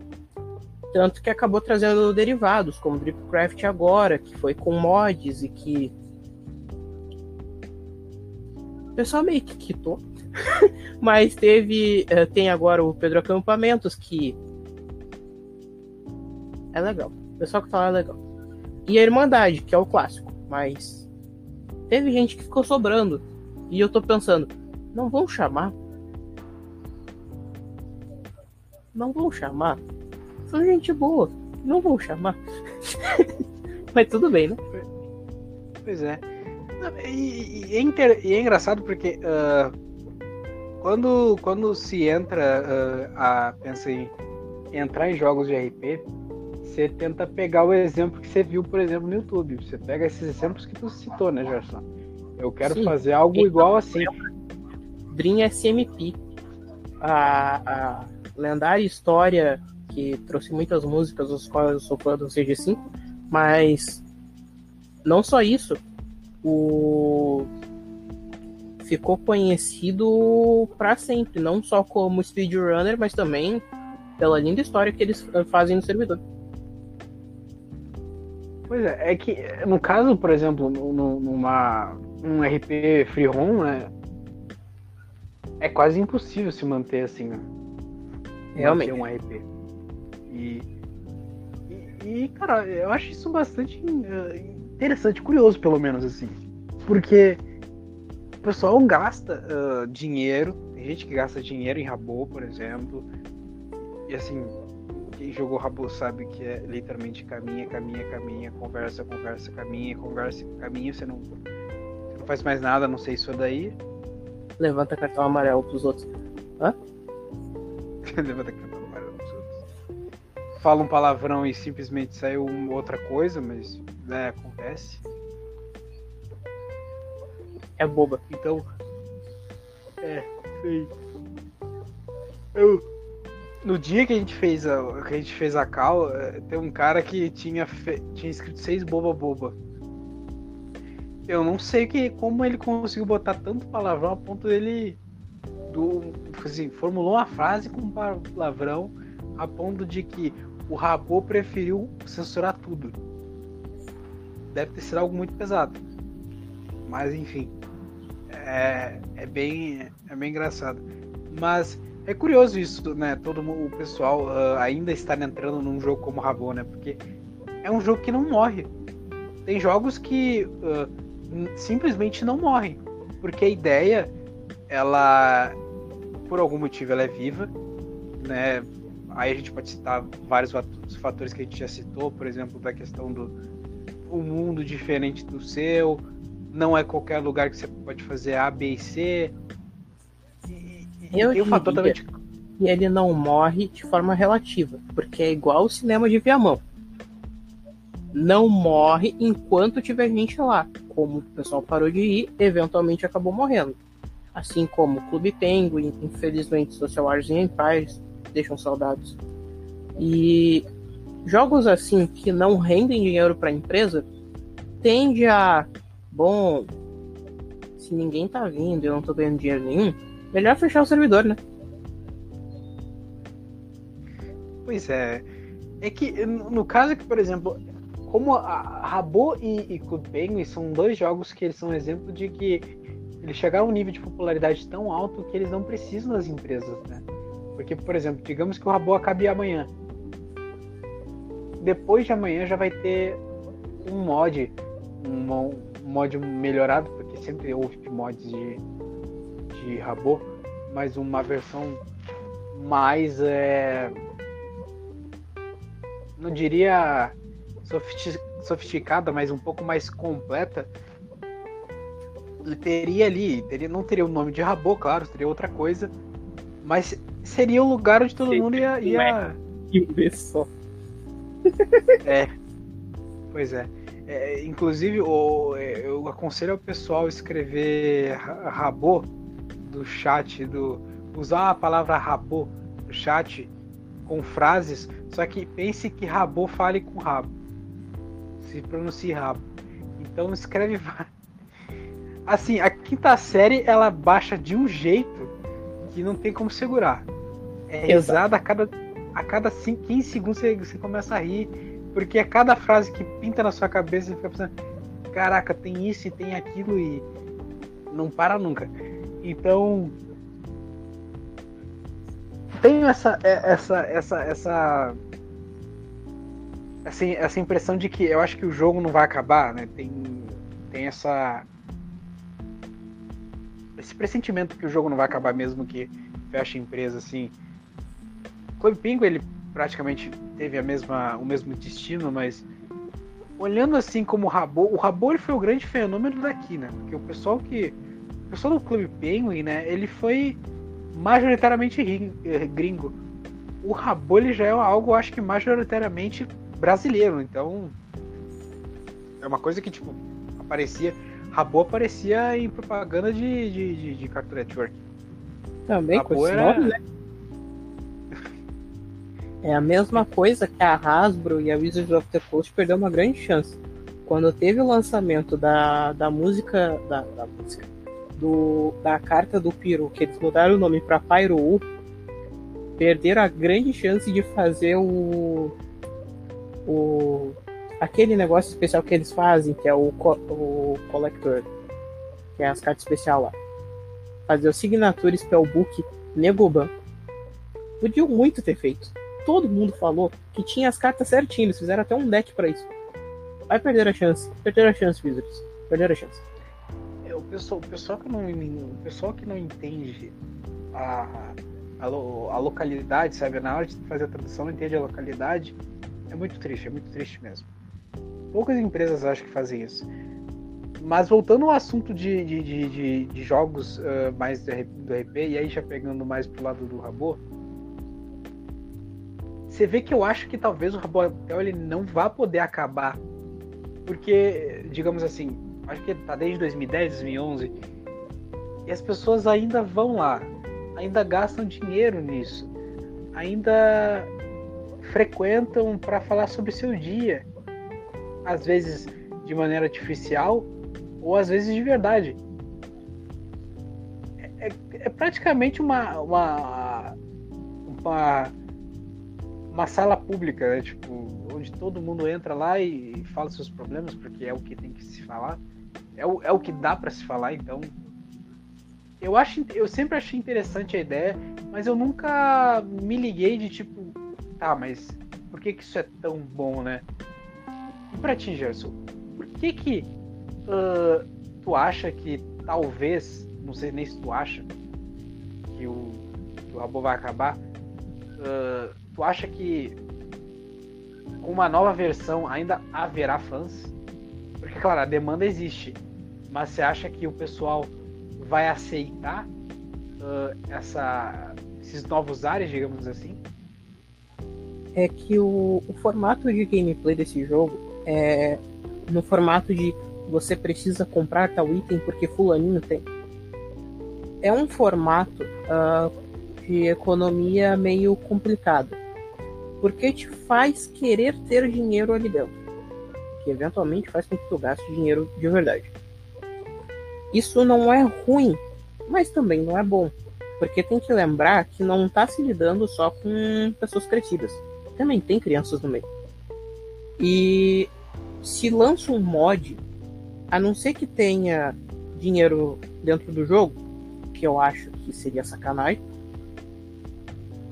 Tanto que acabou trazendo derivados, como Dripcraft agora, que foi com mods e que. O pessoal meio que quitou. Mas teve. Eh, tem agora o Pedro Acampamentos, que. É legal pessoal que tá lá é legal. E a Irmandade, que é o clássico, mas teve gente que ficou sobrando. E eu tô pensando, não vão chamar? Não vão chamar? São gente boa, não vão chamar. mas tudo bem, né? Pois é. E, e, é, inter... e é, engraçado porque uh, quando, quando se entra uh, a pensa em entrar em jogos de RP, você tenta pegar o exemplo que você viu, por exemplo, no YouTube. Você pega esses exemplos que tu citou, né, Gerson? Eu quero Sim. fazer algo então, igual assim. Dream SMP. A, a lendária história que trouxe muitas músicas, os quais eu sou fã do CG5, mas não só isso, o ficou conhecido para sempre, não só como speedrunner, mas também pela linda história que eles fazem no servidor. Pois é, é que no caso, por exemplo, no, numa um RP free roam, né, é quase impossível se manter assim, né? Realmente. Manter um RP. E, e, e, cara, eu acho isso bastante uh, interessante, curioso pelo menos assim, porque o pessoal gasta uh, dinheiro, tem gente que gasta dinheiro em Rabo, por exemplo. E assim, quem jogou Rabo sabe que é literalmente caminha, caminha, caminha, conversa, conversa, caminha, conversa, caminha, você não, você não faz mais nada, não sei isso daí. Levanta cartão amarelo pros outros. Hã? Levanta cartão amarelo pros outros. Fala um palavrão e simplesmente saiu outra coisa, mas né, acontece é boba. Então. É, sei. Eu. No dia que a gente fez a, que a gente fez a cal, é, tem um cara que tinha, fe, tinha escrito seis boba boba. Eu não sei que, como ele conseguiu botar tanto palavrão a ponto dele. Do, assim, formulou uma frase com palavrão a ponto de que o Rabo preferiu censurar tudo. Deve ter sido algo muito pesado. Mas enfim é, é, bem, é bem engraçado. Mas é curioso isso, né? Todo o pessoal uh, ainda estar entrando num jogo como Rabo, né? Porque é um jogo que não morre. Tem jogos que uh, simplesmente não morrem. Porque a ideia, ela, por algum motivo, ela é viva, né? Aí a gente pode citar vários fatores que a gente já citou, por exemplo, da questão do um mundo diferente do seu, não é qualquer lugar que você pode fazer A, B e C. E, Eu e o fator também de... E ele não morre de forma relativa, porque é igual o cinema de Viamão. Não morre enquanto tiver gente lá. Como o pessoal parou de ir, eventualmente acabou morrendo. Assim como o Clube Penguin, infelizmente Social Wars e Empires deixam saudades. E jogos assim que não rendem dinheiro para a empresa tende a bom, se ninguém tá vindo e eu não tô ganhando dinheiro nenhum, melhor fechar o servidor, né? Pois é. É que no caso que, por exemplo, como Rabo e, e Club Penguin são dois jogos que eles são exemplo de que eles chegaram a um nível de popularidade tão alto que eles não precisam das empresas, né? Porque, por exemplo, digamos que o Rabo acabe amanhã. Depois de amanhã já vai ter um mod, um, mod melhorado, porque sempre houve mods de, de Rabo, mas uma versão mais. É, não diria sofisticada, mas um pouco mais completa. Teria ali, teria, não teria o nome de Rabo, claro, teria outra coisa, mas seria o lugar onde todo mundo ia. ia... só. É, pois é. É, inclusive, o, é, eu aconselho ao pessoal escrever rabo do chat, do usar a palavra rabo no chat com frases, só que pense que rabo fale com rabo. Se pronuncie rabo. Então escreve assim, a quinta série ela baixa de um jeito que não tem como segurar. É risada a cada a cada 15 segundos você, você começa a rir porque a cada frase que pinta na sua cabeça, você fica pensando: caraca, tem isso e tem aquilo e não para nunca. Então. Tenho essa, é, essa, essa, essa, assim, essa impressão de que eu acho que o jogo não vai acabar, né? Tem, tem essa esse pressentimento que o jogo não vai acabar mesmo que feche a empresa assim. Clube Pingo ele praticamente teve a mesma, o mesmo destino, mas olhando assim como o Rabo, o Rabo ele foi o grande fenômeno daqui, né? Porque o pessoal que pessoal do Clube Penguin, né, ele foi majoritariamente eh, gringo. O Rabo ele já é algo, acho que majoritariamente brasileiro, então é uma coisa que tipo aparecia, Rabo aparecia em propaganda de de, de, de Cartoon Network. Também Rabo com esse era... nome, né? É a mesma coisa que a Hasbro e a Wizards of the Coast perdeu uma grande chance. quando teve o lançamento da, da música. Da, da música. Do, da carta do Pyro, que eles mudaram o nome para Pyro U, perderam a grande chance de fazer o. o aquele negócio especial que eles fazem, que é o, o Collector, que é as cartas especiais lá. Fazer o Signature Spellbook Negoban. Podiam muito ter feito. Todo mundo falou que tinha as cartas certinhas, eles fizeram até um deck para isso. Vai perder a chance. Perder a chance, Wizards. Perder a chance. O, pessoal, o, pessoal que não, o pessoal que não entende a, a, a localidade, sabe? Na hora de fazer a tradução, não entende a localidade. É muito triste, é muito triste mesmo. Poucas empresas acho que fazem isso. Mas voltando ao assunto de, de, de, de jogos uh, mais do, do RP, e aí já pegando mais pro lado do Rabo, você vê que eu acho que talvez o Rabo ele não vá poder acabar. Porque, digamos assim, acho que tá desde 2010, 2011, e as pessoas ainda vão lá, ainda gastam dinheiro nisso, ainda frequentam para falar sobre seu dia às vezes de maneira artificial ou às vezes de verdade. É, é, é praticamente uma, uma, uma, uma, sala pública, né? tipo, onde todo mundo entra lá e fala seus problemas, porque é o que tem que se falar. É o, é o que dá para se falar, então. Eu acho eu sempre achei interessante a ideia mas eu nunca me liguei de tipo tá mas por que que isso é tão bom né? E pra ti, Gerson, por que que uh, tu acha que talvez, não sei nem se tu acha, que o, que o vai acabar, uh, tu acha que com uma nova versão ainda haverá fãs? Porque, claro, a demanda existe, mas você acha que o pessoal vai aceitar uh, essa, esses novos ares, digamos assim? É que o, o formato de gameplay desse jogo é, no formato de você precisa comprar tal item porque fulaninho tem. É um formato uh, de economia meio complicado. Porque te faz querer ter dinheiro ali dentro. Que eventualmente faz com que tu gaste dinheiro de verdade. Isso não é ruim, mas também não é bom. Porque tem que lembrar que não está se lidando só com pessoas crescidas. Também tem crianças no meio. E se lança um mod, a não ser que tenha dinheiro dentro do jogo, que eu acho que seria sacanagem,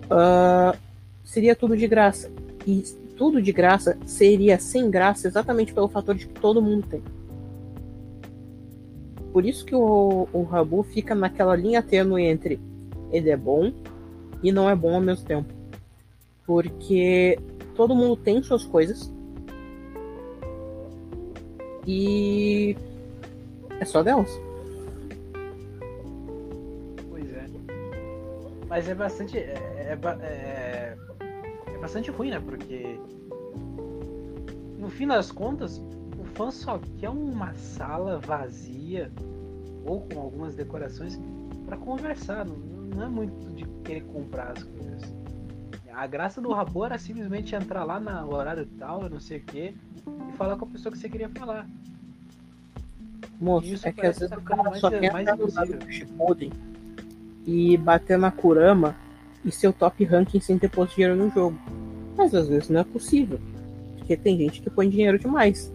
uh, seria tudo de graça. E tudo de graça seria sem graça exatamente pelo fator de que todo mundo tem. Por isso que o, o Rabu fica naquela linha tênue entre ele é bom e não é bom ao mesmo tempo. Porque todo mundo tem suas coisas, e é só delas. Pois é. Mas é bastante. É, é, é, é bastante ruim, né? Porque no fim das contas, fã só quer uma sala vazia ou com algumas decorações para conversar. Não, não, é muito de querer comprar as coisas. A graça do Rabo era simplesmente entrar lá no horário tal, não sei o que, e falar com a pessoa que você queria falar. Moço, é que às vezes o cara só quer do Shippuden e bater na Kurama e seu top ranking sem ter posto dinheiro no jogo. Mas às vezes não é possível. Porque tem gente que põe dinheiro demais.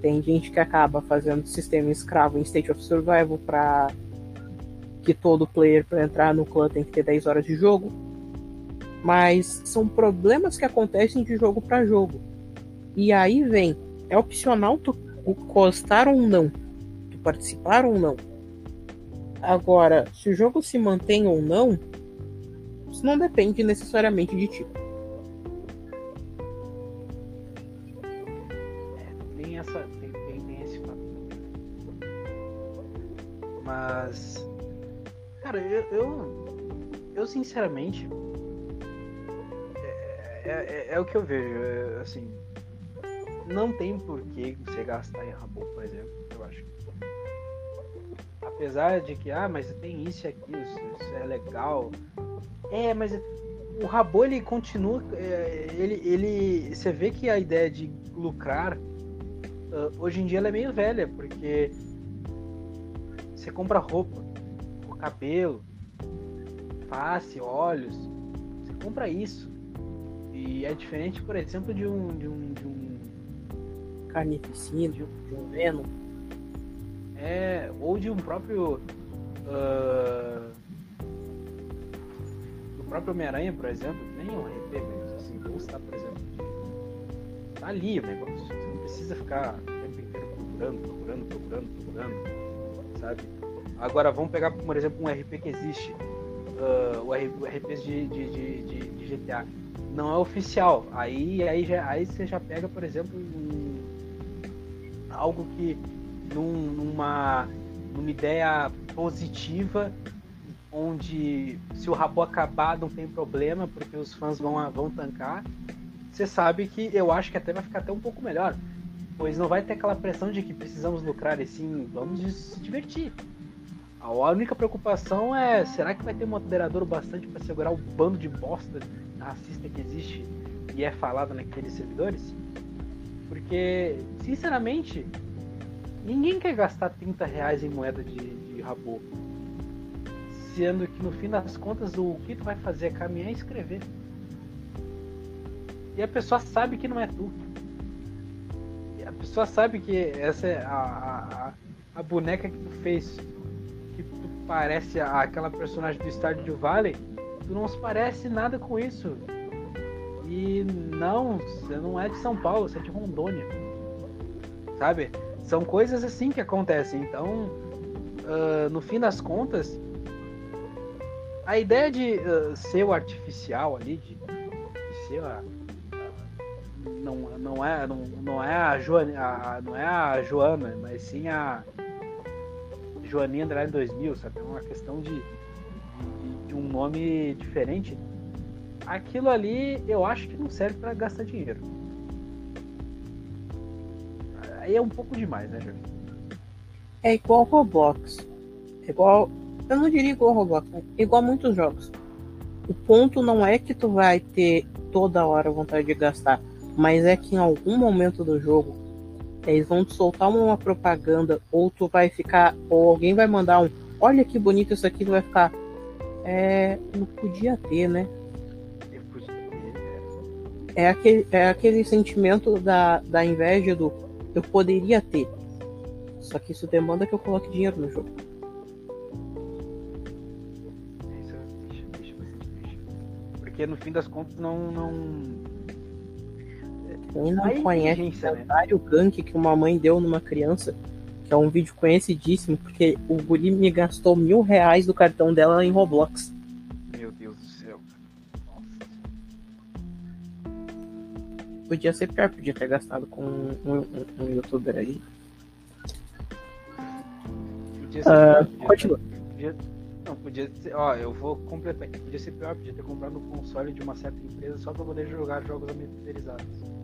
Tem gente que acaba fazendo sistema escravo em State of Survival para que todo player para entrar no clã tem que ter 10 horas de jogo. Mas são problemas que acontecem de jogo para jogo. E aí vem, é opcional tu gostar ou não, tu participar ou não. Agora, se o jogo se mantém ou não, isso não depende necessariamente de ti. Mas, cara, eu, eu, eu sinceramente é, é, é, o que eu vejo, é, assim não tem por que você gastar em Rabo, por exemplo, eu acho. Apesar de que, ah, mas tem isso aquilo, isso é legal. É, mas o Rabo ele continua. É, ele, ele. Você vê que a ideia de lucrar uh, hoje em dia ela é meio velha, porque você compra roupa, cabelo, face, olhos, você compra isso. E é diferente, por exemplo, de um. de um. de um carnificina, de um, de um Venom. É, ou de um próprio. Uh, do próprio Homem-Aranha, por exemplo, nem um RP mesmo, assim, vamos citar, por exemplo. Tá ali o negócio. Você não precisa ficar o tempo inteiro procurando, procurando, procurando, procurando, sabe? Agora vamos pegar, por exemplo, um RP que existe. Uh, o RP de, de, de, de, GTA. Não é oficial. Aí, aí, já, aí você já pega, por exemplo, um, algo que num, numa, numa ideia positiva, onde se o rabo acabar não tem problema, porque os fãs vão, vão tancar, você sabe que eu acho que até vai ficar até um pouco melhor. Pois não vai ter aquela pressão de que precisamos lucrar, e sim, vamos se divertir. A única preocupação é, será que vai ter moderador bastante para segurar o bando de bosta racista que existe e é falado naqueles servidores? Porque, sinceramente, Ninguém quer gastar 30 reais em moeda de, de rabô. Sendo que no fim das contas o que tu vai fazer é caminhar e escrever. E a pessoa sabe que não é tu. Pessoa sabe que essa é a, a, a boneca que tu fez. Que tu parece aquela personagem do Stardew Valley. Tu não se parece nada com isso. E não, você não é de São Paulo, você é de Rondônia. Sabe? São coisas assim que acontecem. Então, uh, no fim das contas, a ideia de uh, ser o artificial ali, de, de ser a, não, não é não, não é a Joana, a, não é a Joana, mas sim a Joaninha Andrade 2000, sabe? É uma questão de, de, de, um nome diferente. Aquilo ali eu acho que não serve para gastar dinheiro aí é um pouco demais, né, Jorge? É igual Roblox. É igual. Eu não diria igual Roblox, né? É igual muitos jogos. O ponto não é que tu vai ter toda hora vontade de gastar, mas é que em algum momento do jogo eles vão te soltar uma propaganda, ou tu vai ficar, ou alguém vai mandar um, olha que bonito isso aqui, tu vai ficar. É. Não podia ter, né? É. é aquele, é aquele sentimento da, da inveja do eu poderia ter. Só que isso demanda que eu coloque dinheiro no jogo. Porque no fim das contas não. não... Quem não Aí conhece o comentário né? gank que uma mãe deu numa criança, que é um vídeo conhecidíssimo, porque o guri me gastou mil reais do cartão dela em Roblox. Podia ser pior, podia ter gastado com um, um, um youtuber aí. Podia ser uh, pior, continua. Podia, não, podia ser. Ó, eu vou completar aqui. Podia ser pior, podia ter comprado um console de uma certa empresa só pra poder jogar jogos americanizados.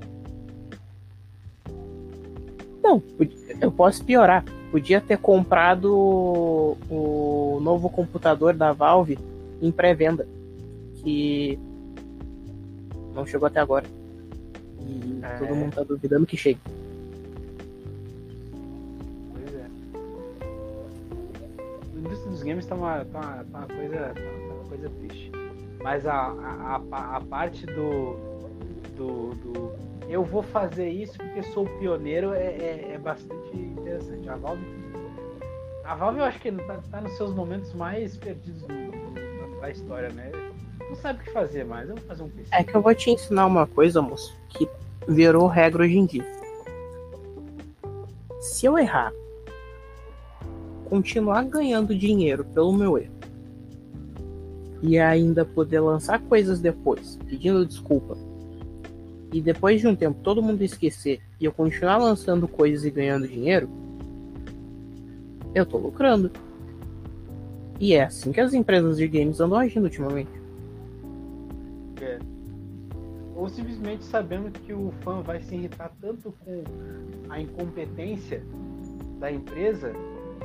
Não, eu posso piorar. Podia ter comprado o novo computador da Valve em pré-venda. Que não chegou até agora. E é. todo mundo tá duvidando que chegue. Pois é. A indústria dos games tá uma, tá uma, tá uma coisa, tá uma coisa triste. Mas a, a, a, a parte do, do, do, eu vou fazer isso porque sou pioneiro é, é, é, bastante interessante. A Valve, a Valve eu acho que tá, tá nos seus momentos mais perdidos do, do, da história, né? não sabe o que fazer mais. Eu vou fazer um PC. É que eu vou te ensinar uma coisa, moço, que virou regra hoje em dia. Se eu errar, continuar ganhando dinheiro pelo meu erro e ainda poder lançar coisas depois, pedindo desculpa, e depois de um tempo todo mundo esquecer e eu continuar lançando coisas e ganhando dinheiro, eu tô lucrando. E é assim que as empresas de games andam agindo ultimamente. É. Ou simplesmente sabendo que o fã vai se irritar tanto com a incompetência da empresa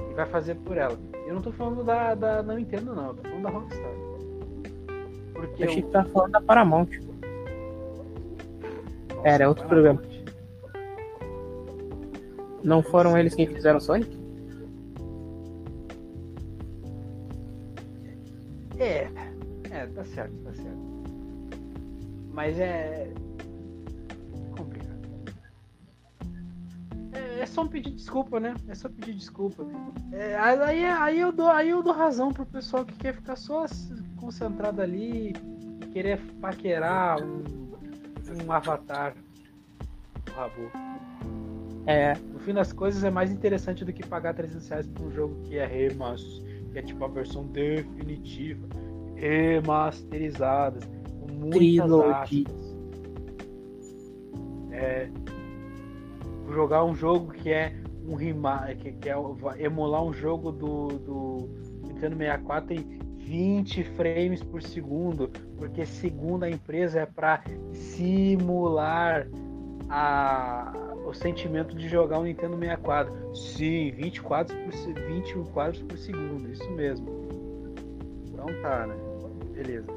e vai fazer por ela. Eu não tô falando da, da não Nintendo não, eu tô falando da Rockstar. Porque eu achei que tá falando da Paramount. Era outro programa. Não foram eles quem fizeram Sonic? É, é, tá certo, tá certo. Mas é. complicado. É, é só um pedir desculpa, né? É só pedir desculpa. É, aí, aí, eu dou, aí eu dou razão pro pessoal que quer ficar só concentrado ali querer paquerar um, um avatar do Rabu. É. No fim das coisas é mais interessante do que pagar 300 reais por um jogo que é remaster, que é tipo a versão definitiva, remasterizada, com muitas aspas. É. Jogar um jogo que é um remaster, que, que é emular um jogo do, do Nintendo 64 em 20 frames por segundo, porque segundo a empresa é para simular a, o sentimento de jogar um Nintendo 64. Sim, 20 quadros por, 20 quadros por segundo, isso mesmo. Então tá, né? Beleza.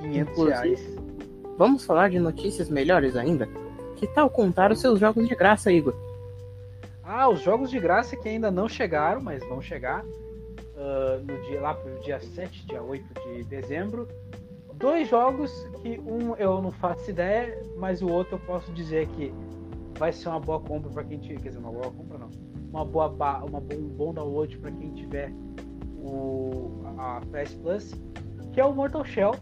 500 Inclusive, reais. Vamos falar de notícias melhores ainda? Que tal contar os seus jogos de graça, Igor? Ah, os jogos de graça que ainda não chegaram, mas vão chegar uh, no dia lá pro dia 7, dia 8 de dezembro dois jogos que um eu não faço ideia, mas o outro eu posso dizer que vai ser uma boa compra para quem tiver, quer dizer, uma boa compra não, uma boa uma um bom download para quem tiver o a PS Plus, que é o Mortal Shell.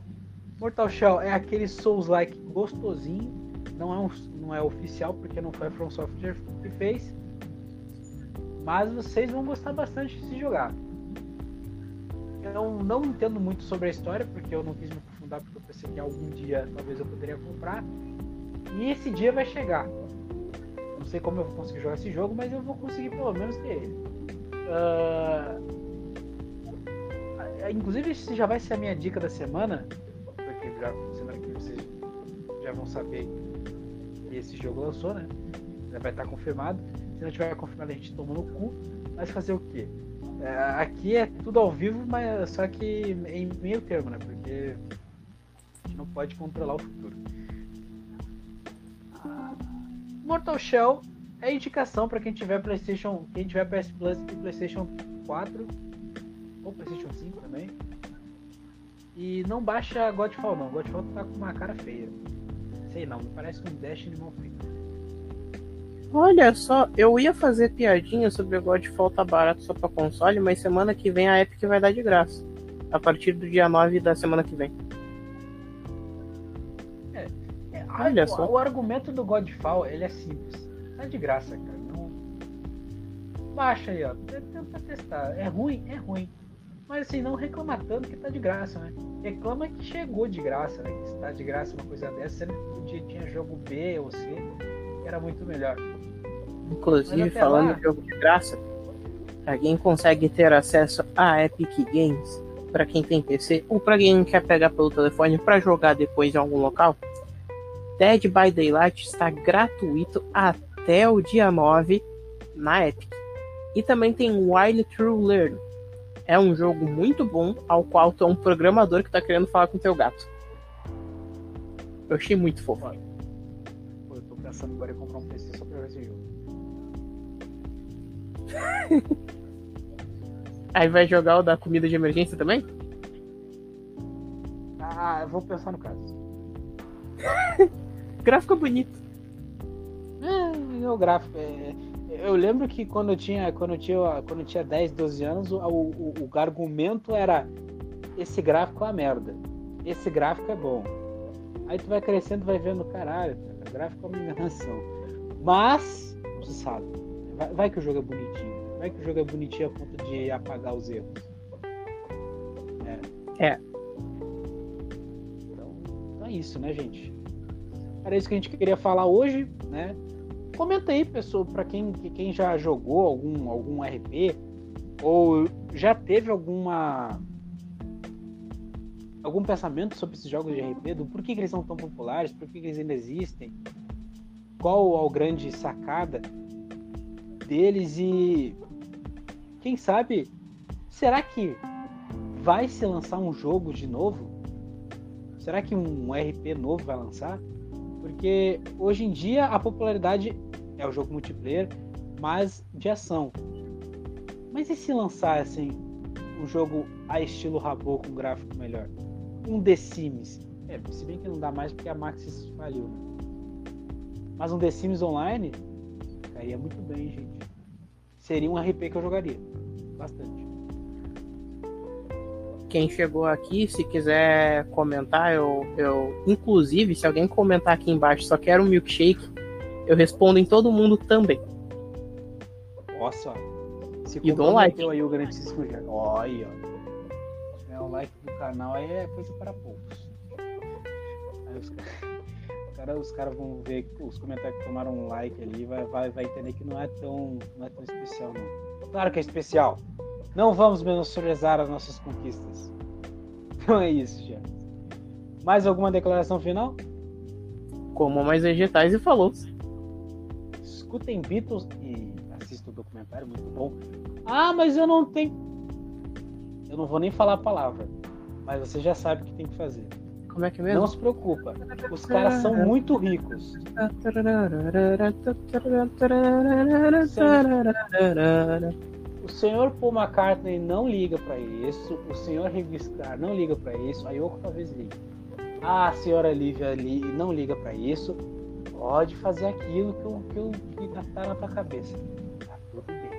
Mortal Shell é aquele Souls-like gostosinho, não é um, não é oficial porque não foi a From Software que fez, mas vocês vão gostar bastante de se jogar. Eu não entendo muito sobre a história porque eu não quis me aprofundar porque eu pensei que algum dia talvez eu poderia comprar. E esse dia vai chegar. Não sei como eu vou conseguir jogar esse jogo, mas eu vou conseguir pelo menos ter ele. Uh... Inclusive, esse já vai ser a minha dica da semana, porque já, semana que vocês já vão saber que esse jogo lançou, né? Já vai estar confirmado. Se não tiver confirmado, a gente toma no cu. Mas fazer o quê? É, aqui é tudo ao vivo, mas só que em meio termo, né? Porque não pode controlar o futuro. Mortal Shell é indicação para quem tiver PlayStation, quem tiver PS Plus e PlayStation 4 ou PlayStation 5 também. E não baixa Godfall não. Godfall tá com uma cara feia. Sei não, parece um Destiny mal feito. Olha só, eu ia fazer piadinha sobre o Godfall tá barato só para console, mas semana que vem a Epic vai dar de graça. A partir do dia 9 da semana que vem. Olha o, só. O argumento do Godfall, ele é simples. Tá de graça, cara. Não... Baixa aí, ó. Tenta testar. É ruim? É ruim. Mas assim, não reclama tanto que tá de graça, né? Reclama que chegou de graça, né? Que está de graça uma coisa dessa, sendo que tinha jogo B ou C, era muito melhor. Inclusive, falando lá... de jogo de graça, pra quem consegue ter acesso a Epic Games, para quem tem PC, ou para quem quer pegar pelo telefone para jogar depois em algum local, Dead by Daylight está gratuito até o dia 9 na Epic. E também tem Wild True Learn. É um jogo muito bom, ao qual tu é um programador que está querendo falar com teu gato. Eu achei muito fofo. Eu tô pensando agora em comprar um PC só pra ver esse jogo. Aí vai jogar o da comida de emergência também? Ah, eu vou pensar no caso. gráfico é bonito. É, o gráfico. É... Eu lembro que quando eu tinha, quando eu tinha, quando eu tinha 10, 12 anos, o, o, o argumento era esse gráfico é uma merda. Esse gráfico é bom. Aí tu vai crescendo, vai vendo, caralho, o gráfico é uma enganação. Mas, você sabe, vai, vai, que o jogo é bonitinho. Vai que o jogo é bonitinho a ponto de apagar os erros. É. é. Então, então é isso, né, gente? Era isso que a gente queria falar hoje, né? Comenta aí, pessoal, para quem, quem já jogou algum, algum RP ou já teve alguma algum pensamento sobre esses jogos de RP, do porquê que eles são tão populares, por que eles ainda existem, qual a grande sacada deles e quem sabe, será que vai se lançar um jogo de novo? Será que um RP novo vai lançar? Porque hoje em dia a popularidade é o jogo multiplayer, mas de ação. Mas e se lançar assim um jogo a estilo Rabo com gráfico melhor? Um The Sims. É, se bem que não dá mais porque a Maxis faliu? Mas um The Sims online cairia muito bem, gente. Seria um RP que eu jogaria. Bastante. Quem chegou aqui, se quiser comentar, eu, eu. Inclusive, se alguém comentar aqui embaixo, só quero um milkshake, eu respondo em todo mundo também. Nossa, se e dou um like. aí o grandíssimo Olha, é o like do canal aí é coisa para poucos. Aí os caras os cara vão ver os comentários que tomaram um like ali, vai, vai, vai entender que não é tão, não é tão especial não. Claro que é especial. Não vamos menosprezar as nossas conquistas. Então é isso, já. Mais alguma declaração final? Como mais vegetais e falou. Escutem Beatles e assistam o documentário, muito bom. Ah, mas eu não tenho. Eu não vou nem falar a palavra, mas você já sabe o que tem que fazer. Como é que é mesmo? Não se preocupa. Os caras são muito ricos. O senhor Paul McCartney não liga para isso. O senhor Registrar não liga para isso. A Yoko talvez ligue. Ah, a senhora Lívia ali não liga para isso. Pode fazer aquilo que, eu, que, que tá na tua cabeça. Tá tudo bem.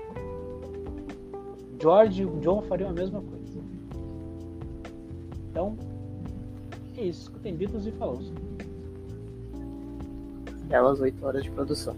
George e o John fariam a mesma coisa. Então, é isso. Escutem Beatles e falou. Belas 8 horas de produção.